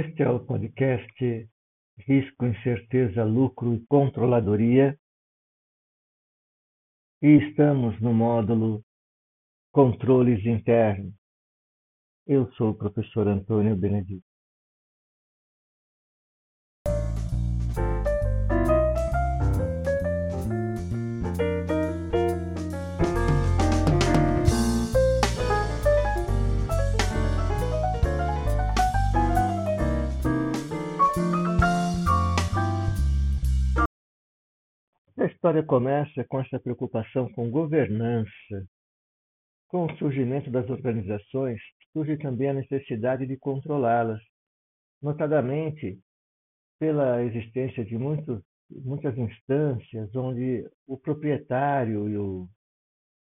Este é o podcast Risco, Incerteza, Lucro e Controladoria. E estamos no módulo Controles Internos. Eu sou o professor Antônio Benedito. História começa com essa preocupação com governança. Com o surgimento das organizações, surge também a necessidade de controlá-las, notadamente pela existência de muitos, muitas instâncias onde o proprietário e o,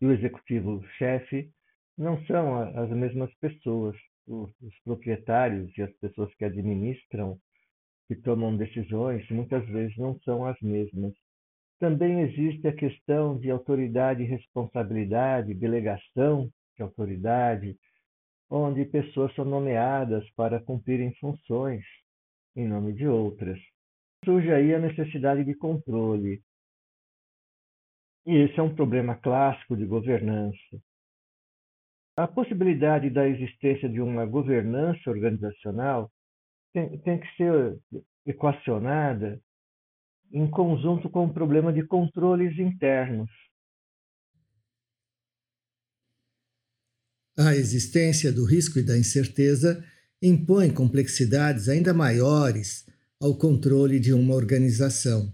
e o executivo-chefe não são as mesmas pessoas. Os, os proprietários e as pessoas que administram, que tomam decisões, muitas vezes não são as mesmas. Também existe a questão de autoridade e responsabilidade, delegação de autoridade, onde pessoas são nomeadas para cumprirem funções em nome de outras. Surge aí a necessidade de controle. E esse é um problema clássico de governança. A possibilidade da existência de uma governança organizacional tem, tem que ser equacionada em conjunto com o problema de controles internos. A existência do risco e da incerteza impõe complexidades ainda maiores ao controle de uma organização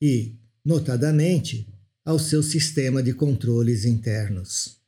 e, notadamente, ao seu sistema de controles internos.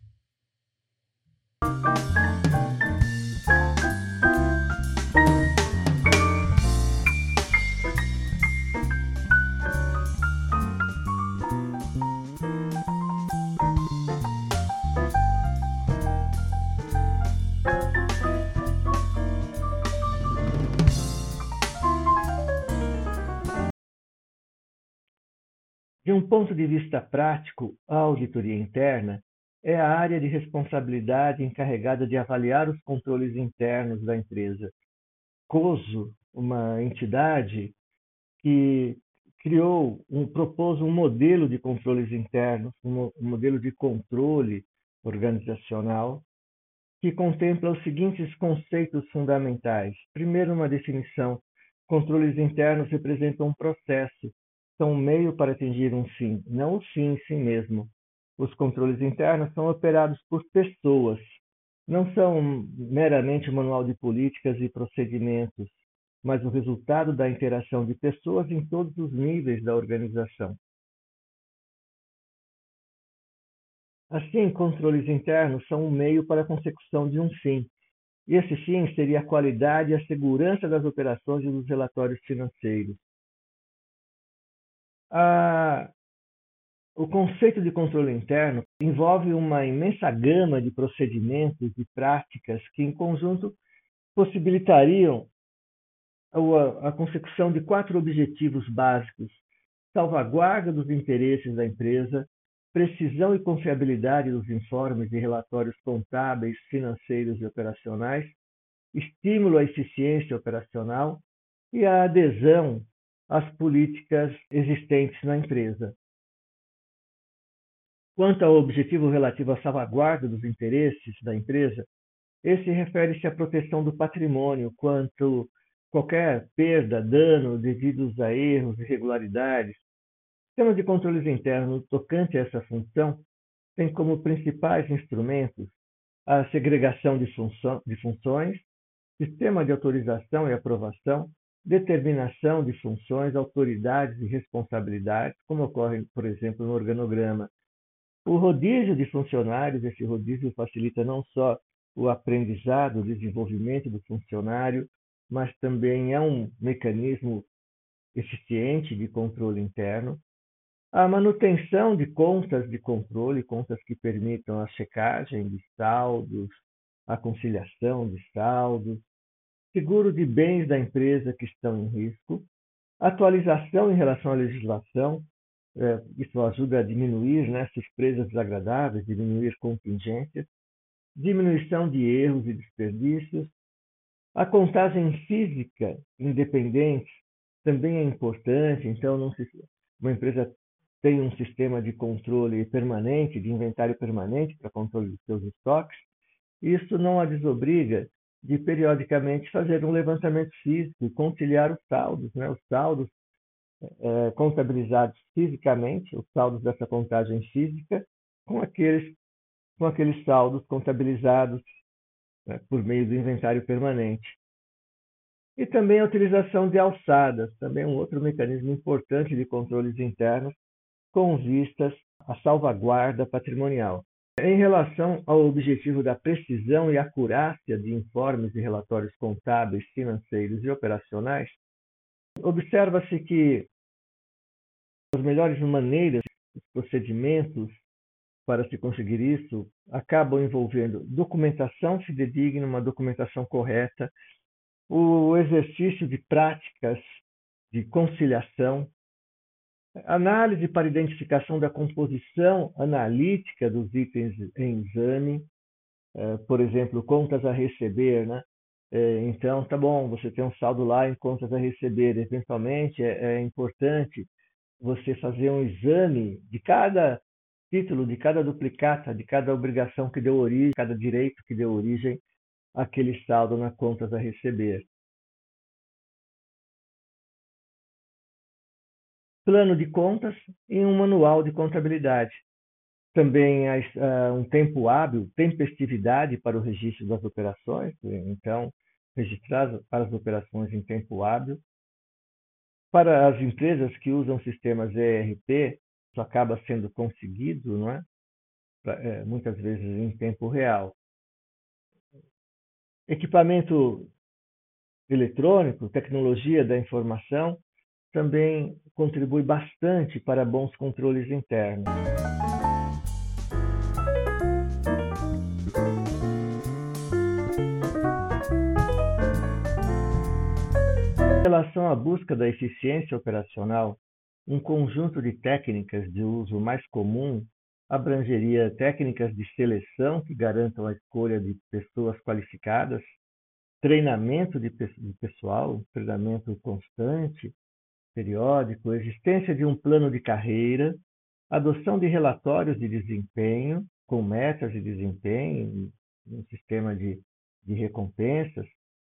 De um ponto de vista prático, a auditoria interna é a área de responsabilidade encarregada de avaliar os controles internos da empresa. COSO, uma entidade que criou, um, propôs um modelo de controles internos, um, um modelo de controle organizacional, que contempla os seguintes conceitos fundamentais. Primeiro, uma definição: controles internos representam um processo são um meio para atingir um fim, não o fim em si mesmo. Os controles internos são operados por pessoas, não são meramente um manual de políticas e procedimentos, mas o resultado da interação de pessoas em todos os níveis da organização. Assim, controles internos são um meio para a consecução de um fim, e esse fim seria a qualidade e a segurança das operações e dos relatórios financeiros. A, o conceito de controle interno envolve uma imensa gama de procedimentos e práticas que, em conjunto, possibilitariam a, a consecução de quatro objetivos básicos: salvaguarda dos interesses da empresa, precisão e confiabilidade dos informes e relatórios contábeis, financeiros e operacionais, estímulo à eficiência operacional e a adesão as políticas existentes na empresa. Quanto ao objetivo relativo à salvaguarda dos interesses da empresa, esse refere-se à proteção do patrimônio quanto qualquer perda, dano devidos a erros, irregularidades. Sistemas de controles internos tocante a essa função têm como principais instrumentos a segregação de funções, sistema de autorização e aprovação, determinação de funções, autoridades e responsabilidades, como ocorre, por exemplo, no organograma. O rodízio de funcionários, esse rodízio facilita não só o aprendizado, o desenvolvimento do funcionário, mas também é um mecanismo eficiente de controle interno. A manutenção de contas de controle, contas que permitam a checagem de saldos, a conciliação de saldos, seguro de bens da empresa que estão em risco, atualização em relação à legislação, é, isso ajuda a diminuir né, surpresas desagradáveis, diminuir contingências, diminuição de erros e desperdícios, A contagem física independente também é importante, então se, uma empresa tem um sistema de controle permanente, de inventário permanente para controle dos seus estoques, isso não a desobriga de periodicamente fazer um levantamento físico conciliar os saldos, né? os saldos é, contabilizados fisicamente, os saldos dessa contagem física, com aqueles, com aqueles saldos contabilizados né, por meio do inventário permanente. E também a utilização de alçadas, também um outro mecanismo importante de controles internos, com vistas à salvaguarda patrimonial. Em relação ao objetivo da precisão e acurácia de informes e relatórios contábeis, financeiros e operacionais, observa-se que as melhores maneiras, os procedimentos para se conseguir isso acabam envolvendo documentação fidedigna, uma documentação correta, o exercício de práticas de conciliação, Análise para identificação da composição analítica dos itens em exame, é, por exemplo, contas a receber, né? É, então, tá bom, você tem um saldo lá em contas a receber. Eventualmente, é, é importante você fazer um exame de cada título, de cada duplicata, de cada obrigação que deu origem, cada direito que deu origem àquele saldo na contas a receber. Plano de contas e um manual de contabilidade. Também há um tempo hábil, tempestividade para o registro das operações, então, registrar as operações em tempo hábil. Para as empresas que usam sistemas ERP, isso acaba sendo conseguido, não é? é muitas vezes em tempo real. Equipamento eletrônico, tecnologia da informação, também contribui bastante para bons controles internos. Em relação à busca da eficiência operacional, um conjunto de técnicas de uso mais comum abrangeria técnicas de seleção que garantam a escolha de pessoas qualificadas, treinamento de pessoal, treinamento constante, periódico, existência de um plano de carreira, adoção de relatórios de desempenho, com metas de desempenho, um sistema de, de recompensas,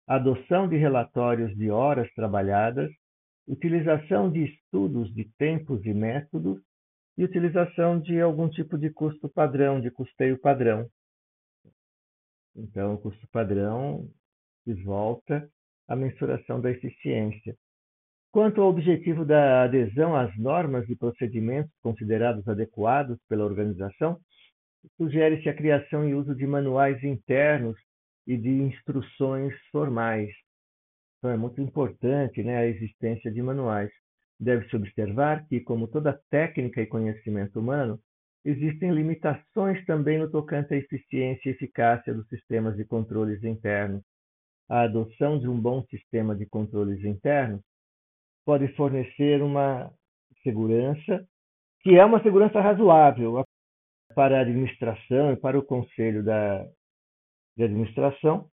adoção de relatórios de horas trabalhadas, utilização de estudos de tempos e métodos e utilização de algum tipo de custo padrão, de custeio padrão. Então, o custo padrão se volta à mensuração da eficiência. Quanto ao objetivo da adesão às normas e procedimentos considerados adequados pela organização, sugere-se a criação e uso de manuais internos e de instruções formais. Então, é muito importante né, a existência de manuais. Deve-se observar que, como toda técnica e conhecimento humano, existem limitações também no tocante à eficiência e eficácia dos sistemas de controles internos. A adoção de um bom sistema de controles internos pode fornecer uma segurança que é uma segurança razoável para a administração e para o conselho da, de administração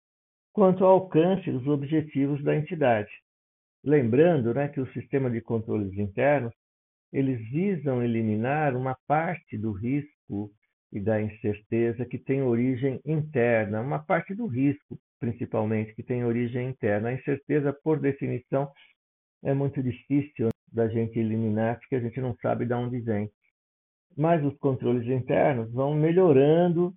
quanto ao alcance dos objetivos da entidade. Lembrando né, que o sistema de controles internos eles visam eliminar uma parte do risco e da incerteza que tem origem interna, uma parte do risco, principalmente, que tem origem interna. A incerteza, por definição, é muito difícil da gente eliminar porque a gente não sabe de onde vem. Mas os controles internos vão melhorando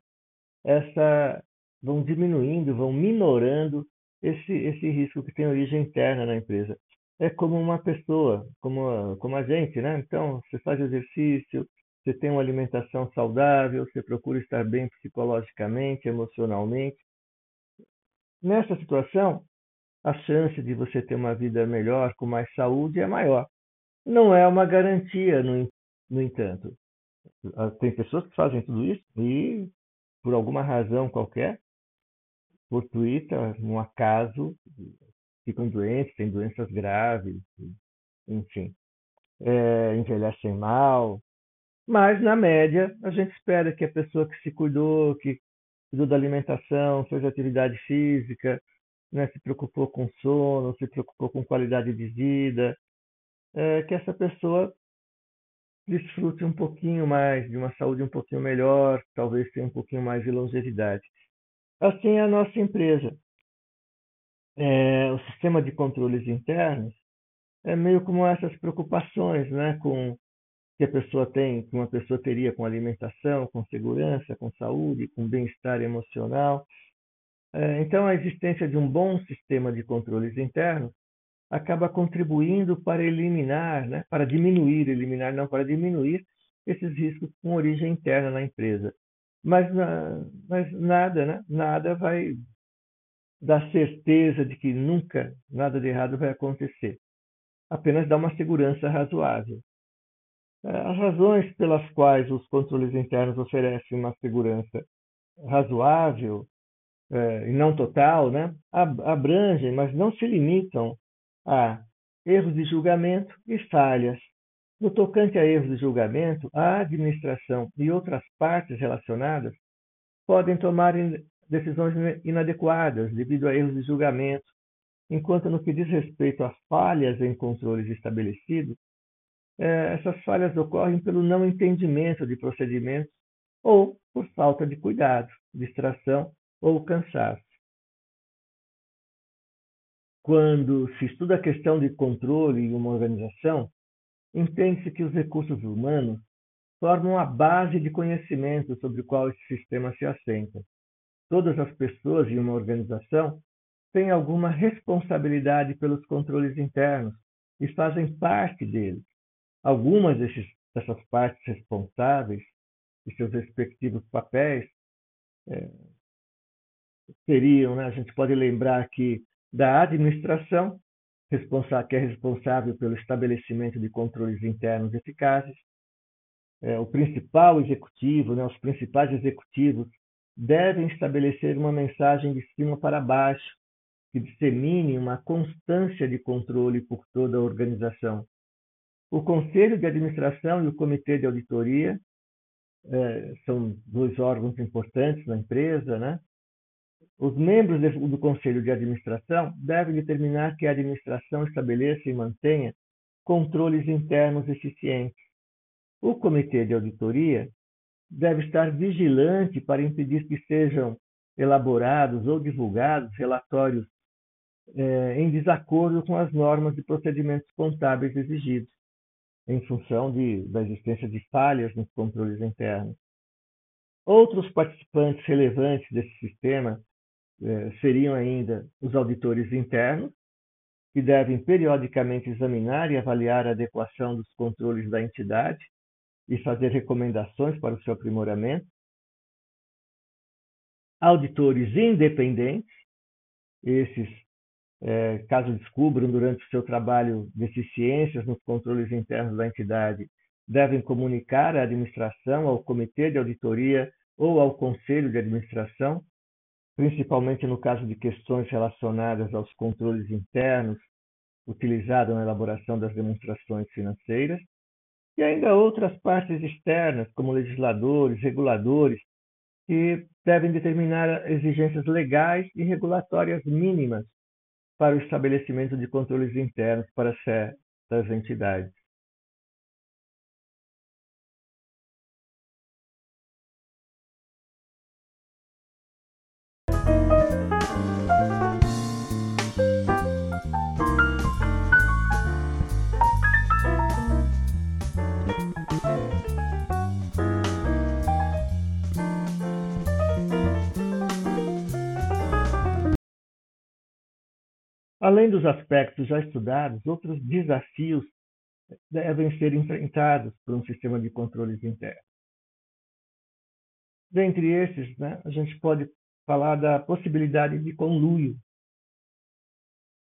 essa, vão diminuindo, vão minorando esse, esse risco que tem origem interna na empresa. É como uma pessoa, como como a gente, né? Então, você faz exercício, você tem uma alimentação saudável, você procura estar bem psicologicamente, emocionalmente. Nessa situação, a chance de você ter uma vida melhor, com mais saúde, é maior. Não é uma garantia, no, no entanto. Ah, tem pessoas que fazem tudo isso e, por alguma razão qualquer, fortuita, um acaso, ficam doentes, têm doenças graves, enfim, é, envelhecem mal. Mas, na média, a gente espera que a pessoa que se cuidou, que cuidou da alimentação, fez atividade física, né, se preocupou com sono, se preocupou com qualidade de vida, é, que essa pessoa desfrute um pouquinho mais de uma saúde um pouquinho melhor, talvez tenha um pouquinho mais de longevidade. Assim é a nossa empresa. É, o sistema de controles internos é meio como essas preocupações, né, com que a pessoa tem, que uma pessoa teria com alimentação, com segurança, com saúde, com bem-estar emocional. É, então, a existência de um bom sistema de controles internos acaba contribuindo para eliminar, né, para diminuir, eliminar não, para diminuir esses riscos com origem interna na empresa. Mas, mas nada, né, nada vai dar certeza de que nunca nada de errado vai acontecer. Apenas dá uma segurança razoável. É, as razões pelas quais os controles internos oferecem uma segurança razoável é, e não total, né, abrangem, mas não se limitam a erros de julgamento e falhas. No tocante a erros de julgamento, a administração e outras partes relacionadas podem tomar decisões inadequadas devido a erros de julgamento, enquanto no que diz respeito a falhas em controles estabelecidos, é, essas falhas ocorrem pelo não entendimento de procedimentos ou por falta de cuidado, distração ou cansaço. Quando se estuda a questão de controle em uma organização, entende-se que os recursos humanos formam a base de conhecimento sobre o qual esse sistema se assenta. Todas as pessoas em uma organização têm alguma responsabilidade pelos controles internos e fazem parte deles. Algumas desses, dessas partes responsáveis e seus respectivos papéis é, seriam, né, a gente pode lembrar aqui da administração, que é responsável pelo estabelecimento de controles internos eficazes. É, o principal executivo, né, os principais executivos devem estabelecer uma mensagem de cima para baixo que dissemine uma constância de controle por toda a organização. O Conselho de Administração e o Comitê de Auditoria é, são dois órgãos importantes na empresa, né? Os membros do Conselho de Administração devem determinar que a administração estabeleça e mantenha controles internos eficientes. O Comitê de Auditoria deve estar vigilante para impedir que sejam elaborados ou divulgados relatórios é, em desacordo com as normas de procedimentos contábeis exigidos, em função de, da existência de falhas nos controles internos. Outros participantes relevantes desse sistema é, seriam ainda os auditores internos, que devem periodicamente examinar e avaliar a adequação dos controles da entidade e fazer recomendações para o seu aprimoramento. Auditores independentes, esses, é, caso descubram durante o seu trabalho deficiências nos controles internos da entidade, devem comunicar à administração, ao comitê de auditoria ou ao conselho de administração, principalmente no caso de questões relacionadas aos controles internos utilizados na elaboração das demonstrações financeiras e ainda outras partes externas, como legisladores, reguladores, que devem determinar exigências legais e regulatórias mínimas para o estabelecimento de controles internos para certas entidades. Além dos aspectos já estudados, outros desafios devem ser enfrentados por um sistema de controles internos. Dentre esses, né, a gente pode falar da possibilidade de conluio,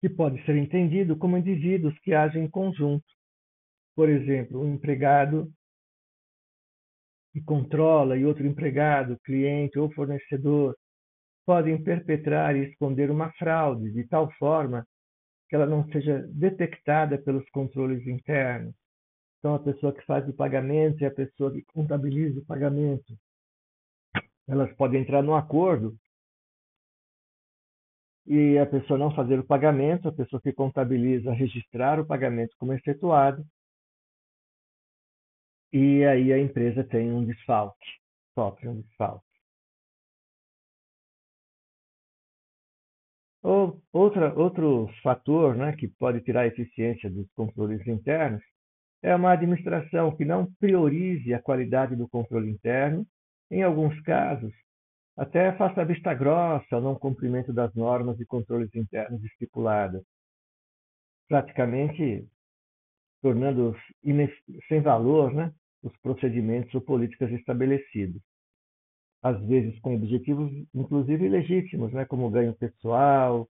que pode ser entendido como indivíduos que agem em conjunto. Por exemplo, um empregado que controla e outro empregado, cliente ou fornecedor podem perpetrar e esconder uma fraude de tal forma que ela não seja detectada pelos controles internos. Então, a pessoa que faz o pagamento e a pessoa que contabiliza o pagamento, elas podem entrar num acordo e a pessoa não fazer o pagamento, a pessoa que contabiliza registrar o pagamento como efetuado, e aí a empresa tem um desfalque, sofre um desfalque. Outra, outro fator né, que pode tirar a eficiência dos controles internos é uma administração que não priorize a qualidade do controle interno, em alguns casos, até faça vista grossa ao não cumprimento das normas de controles internos estipuladas, praticamente tornando sem valor né, os procedimentos ou políticas estabelecidos às vezes com objetivos inclusive legítimos, né, como ganho pessoal,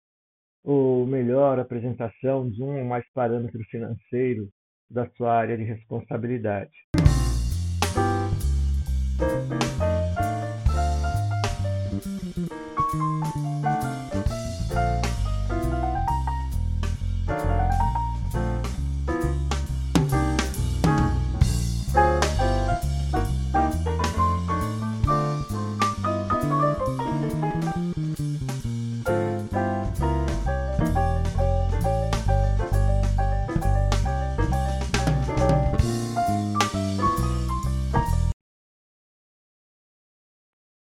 ou melhor apresentação de um ou mais parâmetro financeiro da sua área de responsabilidade.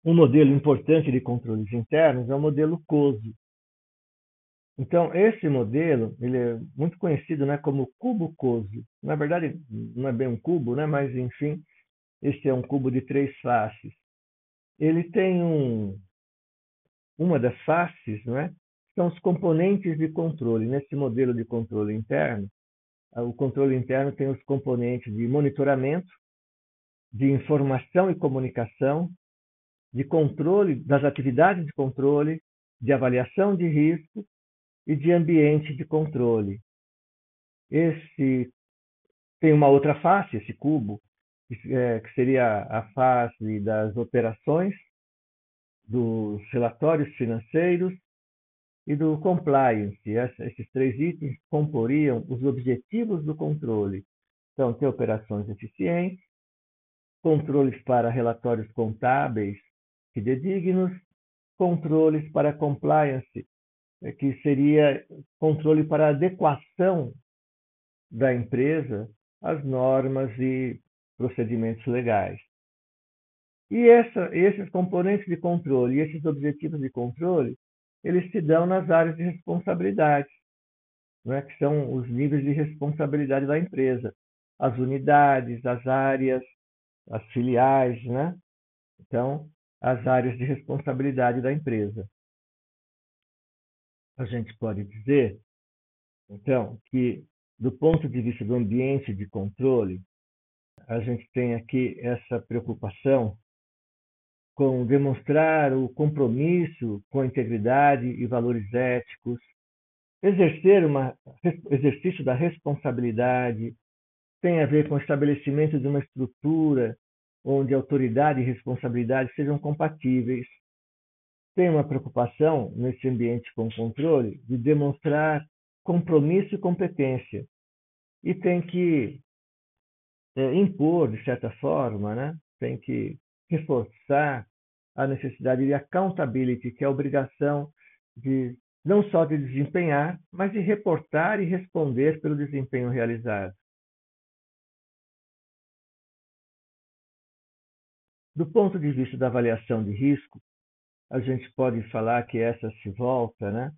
Um modelo importante de controles internos é o modelo COSO. Então, esse modelo ele é muito conhecido né, como cubo COSO. Na verdade, não é bem um cubo, né, mas, enfim, este é um cubo de três faces. Ele tem um, uma das faces, né, são os componentes de controle. Nesse modelo de controle interno, o controle interno tem os componentes de monitoramento, de informação e comunicação, de controle das atividades de controle, de avaliação de risco e de ambiente de controle. Esse tem uma outra face, esse cubo, que, é, seria a face das operações, dos relatórios financeiros e do compliance. Esses três itens comporiam os objetivos do controle. Então, ter operações eficientes, controles para relatórios contábeis fidedignos, controles para compliance, é, que seria controle para adequação da empresa às normas e procedimentos legais. E essa, esses componentes de controle esses objetivos de controle, eles se dão nas áreas de responsabilidade, né, que são os níveis de responsabilidade da empresa, as unidades, as áreas, as filiais, né? Então, as áreas de responsabilidade da empresa. A gente pode dizer, então, que do ponto de vista do ambiente de controle, a gente tem aqui essa preocupação com demonstrar o compromisso com a integridade e valores éticos, exercer um exercício da responsabilidade, tem a ver com o estabelecimento de uma estrutura onde autoridade e responsabilidade sejam compatíveis. Tem uma preocupação nesse ambiente com controle de demonstrar compromisso e competência. E tem que é, impor, de certa forma, né? tem que reforçar a necessidade de accountability, que é a obrigação de não só de desempenhar, mas de reportar e responder pelo desempenho realizado. Do ponto de vista da avaliação de risco, a gente pode falar que essa se volta, né?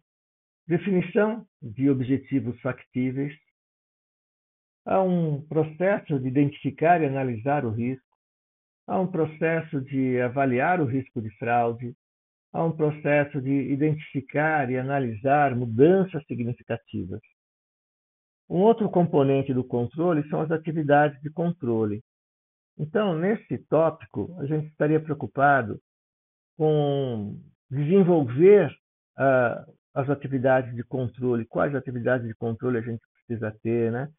Definição de objetivos factíveis. Há um processo de identificar e analisar o risco. Há um processo de avaliar o risco de fraude. Há um processo de identificar e analisar mudanças significativas. Um outro componente do controle são as atividades de controle, então, nesse tópico, a gente estaria preocupado com desenvolver uh, as atividades de controle, quais atividades de controle a gente precisa ter, né?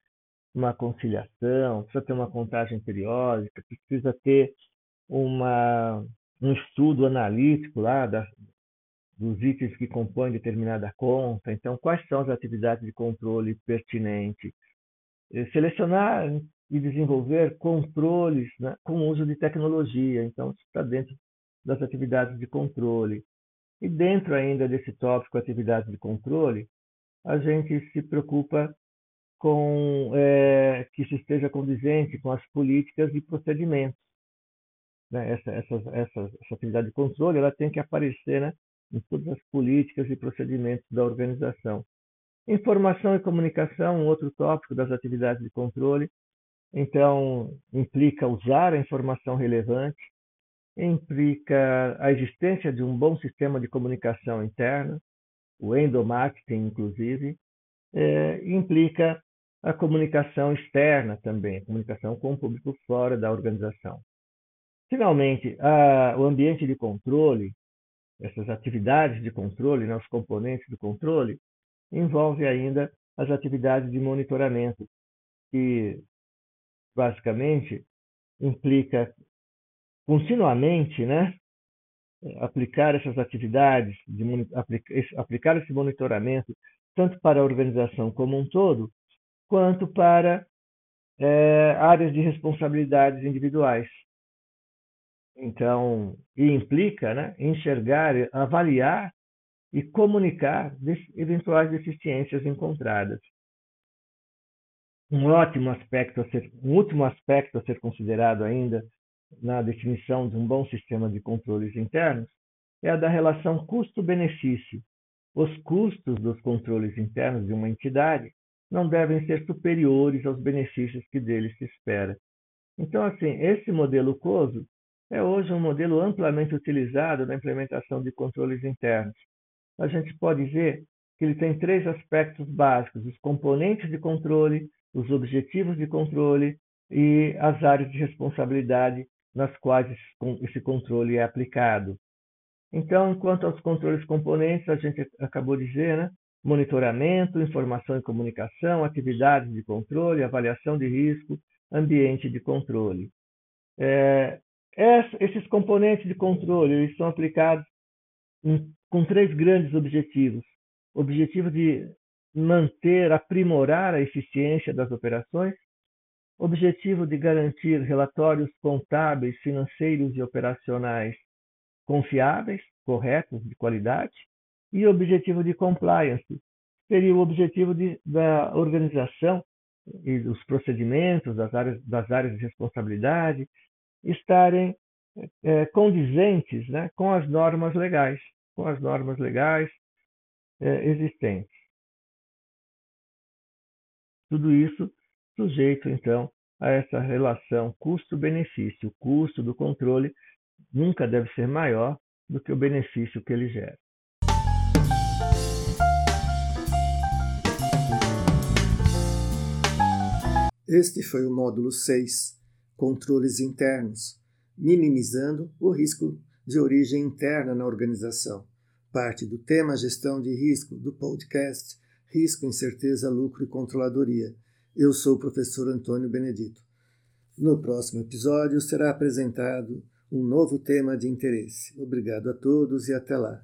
Uma conciliação, precisa ter uma contagem periódica, precisa ter uma, um estudo analítico lá da, dos itens que compõem determinada conta. Então, quais são as atividades de controle pertinentes? Selecionar e desenvolver controles né, com o uso de tecnologia. Então, isso está dentro das atividades de controle. E dentro ainda desse tópico atividade de controle, a gente se preocupa com é, que se esteja condizente com as políticas e procedimentos. Né? Essa, essa, essa, essa, atividade de controle ela tem que aparecer né, em todas as políticas e procedimentos da organização. Informação e comunicação, um outro tópico das atividades de controle, então implica usar a informação relevante, implica a existência de um bom sistema de comunicação interna, o endomarketing, inclusive, é, implica a comunicação externa também, a comunicação com o público fora da organização. Finalmente, a, o ambiente de controle, essas atividades de controle, né, os componentes do controle, envolve ainda as atividades de monitoramento, que basicamente implica continuamente, né, aplicar essas atividades, de, aplicar esse monitoramento tanto para a organização como um todo, quanto para é, áreas de responsabilidades individuais. Então, e implica né, enxergar, avaliar e comunicar eventuais deficiências encontradas. Um ótimo aspecto a ser, um último aspecto a ser considerado ainda na definição de um bom sistema de controles internos é a da relação custo-benefício. Os custos dos controles internos de uma entidade não devem ser superiores aos benefícios que dele se espera. Então, assim, esse modelo COSO é hoje um modelo amplamente utilizado na implementação de controles internos. A gente pode ver que ele tem três aspectos básicos: os componentes de controle, os objetivos de controle e as áreas de responsabilidade nas quais esse controle é aplicado. Então, quanto aos controles componentes, a gente acabou de dizer, né? monitoramento, informação e comunicação, atividades de controle, avaliação de risco, ambiente de controle. É, esses componentes de controle eles são aplicados em, com três grandes objetivos. Objetivo de manter, aprimorar a eficiência das operações, objetivo de garantir relatórios contábeis, financeiros e operacionais confiáveis, corretos, de qualidade, e objetivo de compliance? Seria o objetivo de, da organização e dos procedimentos das áreas, das áreas de responsabilidade estarem é, condizentes né, com as normas legais, com as normas legais é, existentes. Tudo isso sujeito, então, a essa relação custo-benefício. O custo do controle nunca deve ser maior do que o benefício que ele gera. Este foi o módulo 6, Controles Internos, minimizando o risco de origem interna na organização, parte do tema Gestão de Risco do podcast Risco, Incerteza, Lucro e Controladoria eu sou o professor Antônio Benedito. No próximo episódio será apresentado um novo tema de interesse. Obrigado a todos e até lá.